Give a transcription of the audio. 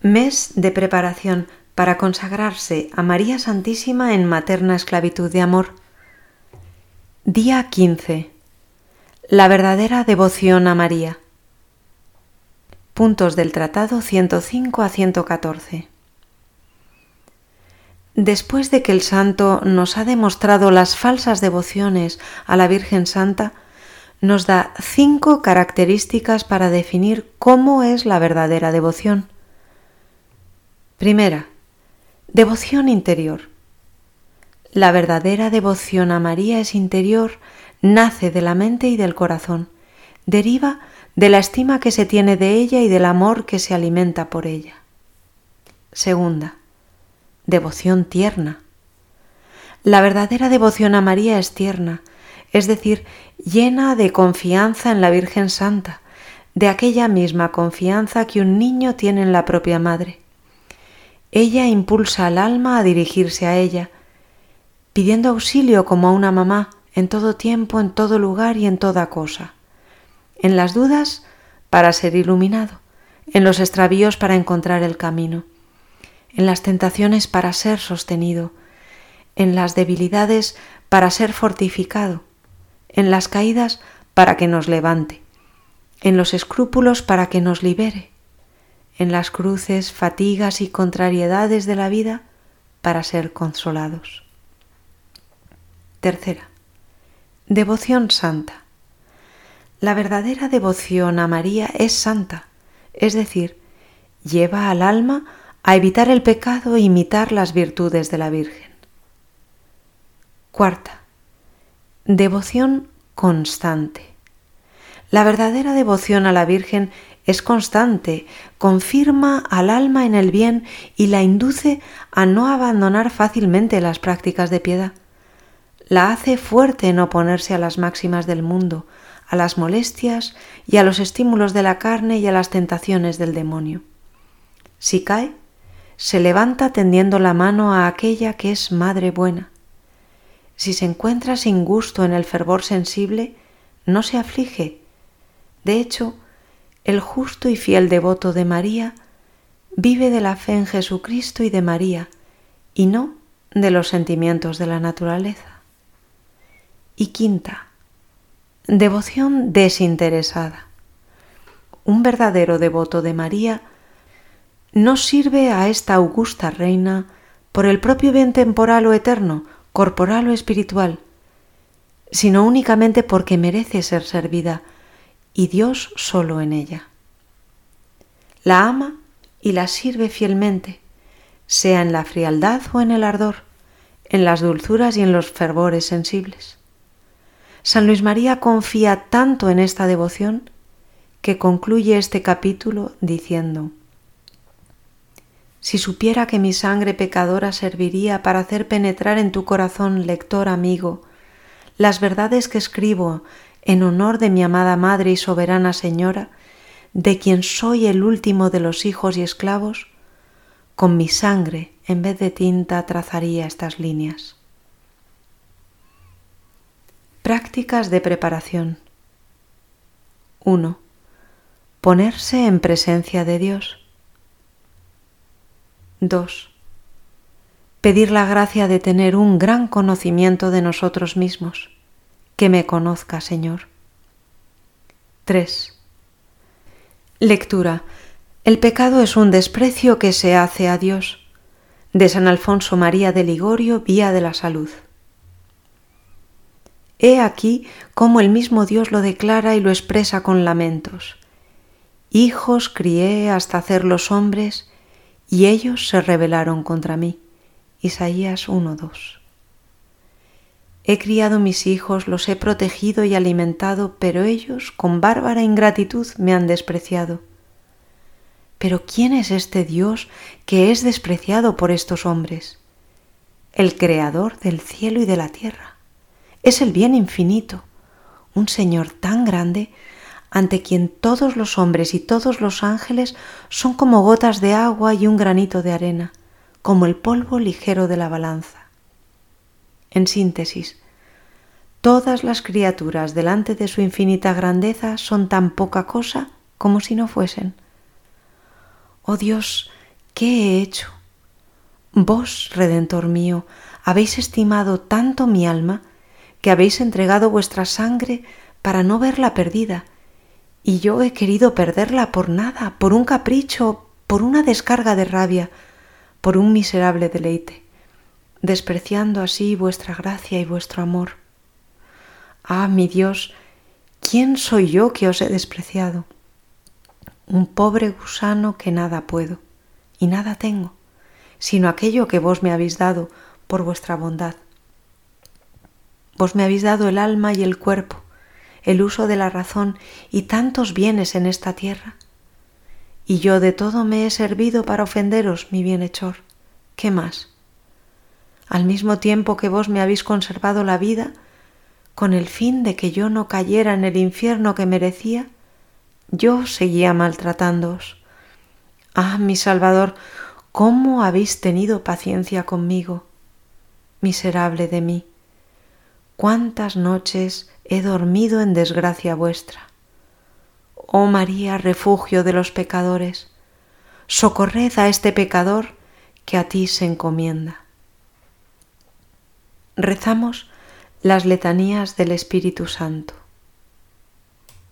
Mes de preparación para consagrarse a María Santísima en materna esclavitud de amor. Día 15. La verdadera devoción a María. Puntos del Tratado 105 a 114. Después de que el santo nos ha demostrado las falsas devociones a la Virgen Santa, nos da cinco características para definir cómo es la verdadera devoción. Primera, devoción interior. La verdadera devoción a María es interior, nace de la mente y del corazón, deriva de la estima que se tiene de ella y del amor que se alimenta por ella. Segunda, devoción tierna. La verdadera devoción a María es tierna, es decir, llena de confianza en la Virgen Santa, de aquella misma confianza que un niño tiene en la propia madre. Ella impulsa al alma a dirigirse a ella, pidiendo auxilio como a una mamá en todo tiempo, en todo lugar y en toda cosa. En las dudas, para ser iluminado, en los extravíos para encontrar el camino, en las tentaciones para ser sostenido, en las debilidades para ser fortificado, en las caídas para que nos levante, en los escrúpulos para que nos libere, en las cruces, fatigas y contrariedades de la vida para ser consolados. Tercera. Devoción santa. La verdadera devoción a María es santa, es decir, lleva al alma a evitar el pecado e imitar las virtudes de la Virgen. Cuarta. Devoción constante. La verdadera devoción a la Virgen es constante, confirma al alma en el bien y la induce a no abandonar fácilmente las prácticas de piedad. La hace fuerte en oponerse a las máximas del mundo, a las molestias y a los estímulos de la carne y a las tentaciones del demonio. Si cae, se levanta tendiendo la mano a aquella que es madre buena. Si se encuentra sin gusto en el fervor sensible, no se aflige. De hecho, el justo y fiel devoto de María vive de la fe en Jesucristo y de María, y no de los sentimientos de la naturaleza. Y quinta, devoción desinteresada. Un verdadero devoto de María no sirve a esta augusta reina por el propio bien temporal o eterno, corporal o espiritual, sino únicamente porque merece ser servida y Dios solo en ella. La ama y la sirve fielmente, sea en la frialdad o en el ardor, en las dulzuras y en los fervores sensibles. San Luis María confía tanto en esta devoción que concluye este capítulo diciendo, Si supiera que mi sangre pecadora serviría para hacer penetrar en tu corazón, lector amigo, las verdades que escribo en honor de mi amada Madre y soberana Señora, de quien soy el último de los hijos y esclavos, con mi sangre en vez de tinta trazaría estas líneas. Prácticas de preparación 1. Ponerse en presencia de Dios. 2. Pedir la gracia de tener un gran conocimiento de nosotros mismos que me conozca, Señor. 3. Lectura. El pecado es un desprecio que se hace a Dios. De San Alfonso María de Ligorio, Vía de la Salud. He aquí cómo el mismo Dios lo declara y lo expresa con lamentos. Hijos crié hasta hacer los hombres, y ellos se rebelaron contra mí. Isaías 1.2. He criado mis hijos, los he protegido y alimentado, pero ellos, con bárbara ingratitud, me han despreciado. Pero ¿quién es este Dios que es despreciado por estos hombres? El Creador del cielo y de la tierra. Es el bien infinito, un Señor tan grande ante quien todos los hombres y todos los ángeles son como gotas de agua y un granito de arena, como el polvo ligero de la balanza. En síntesis, todas las criaturas delante de su infinita grandeza son tan poca cosa como si no fuesen. Oh Dios, ¿qué he hecho? Vos, Redentor mío, habéis estimado tanto mi alma que habéis entregado vuestra sangre para no verla perdida, y yo he querido perderla por nada, por un capricho, por una descarga de rabia, por un miserable deleite, despreciando así vuestra gracia y vuestro amor. Ah, mi Dios, ¿quién soy yo que os he despreciado? Un pobre gusano que nada puedo y nada tengo, sino aquello que vos me habéis dado por vuestra bondad. Vos me habéis dado el alma y el cuerpo, el uso de la razón y tantos bienes en esta tierra. Y yo de todo me he servido para ofenderos, mi bienhechor. ¿Qué más? Al mismo tiempo que vos me habéis conservado la vida, con el fin de que yo no cayera en el infierno que merecía, yo seguía maltratándoos. Ah, mi Salvador, ¿cómo habéis tenido paciencia conmigo? Miserable de mí cuántas noches he dormido en desgracia vuestra. Oh María, refugio de los pecadores, socorred a este pecador que a ti se encomienda. Rezamos las letanías del Espíritu Santo.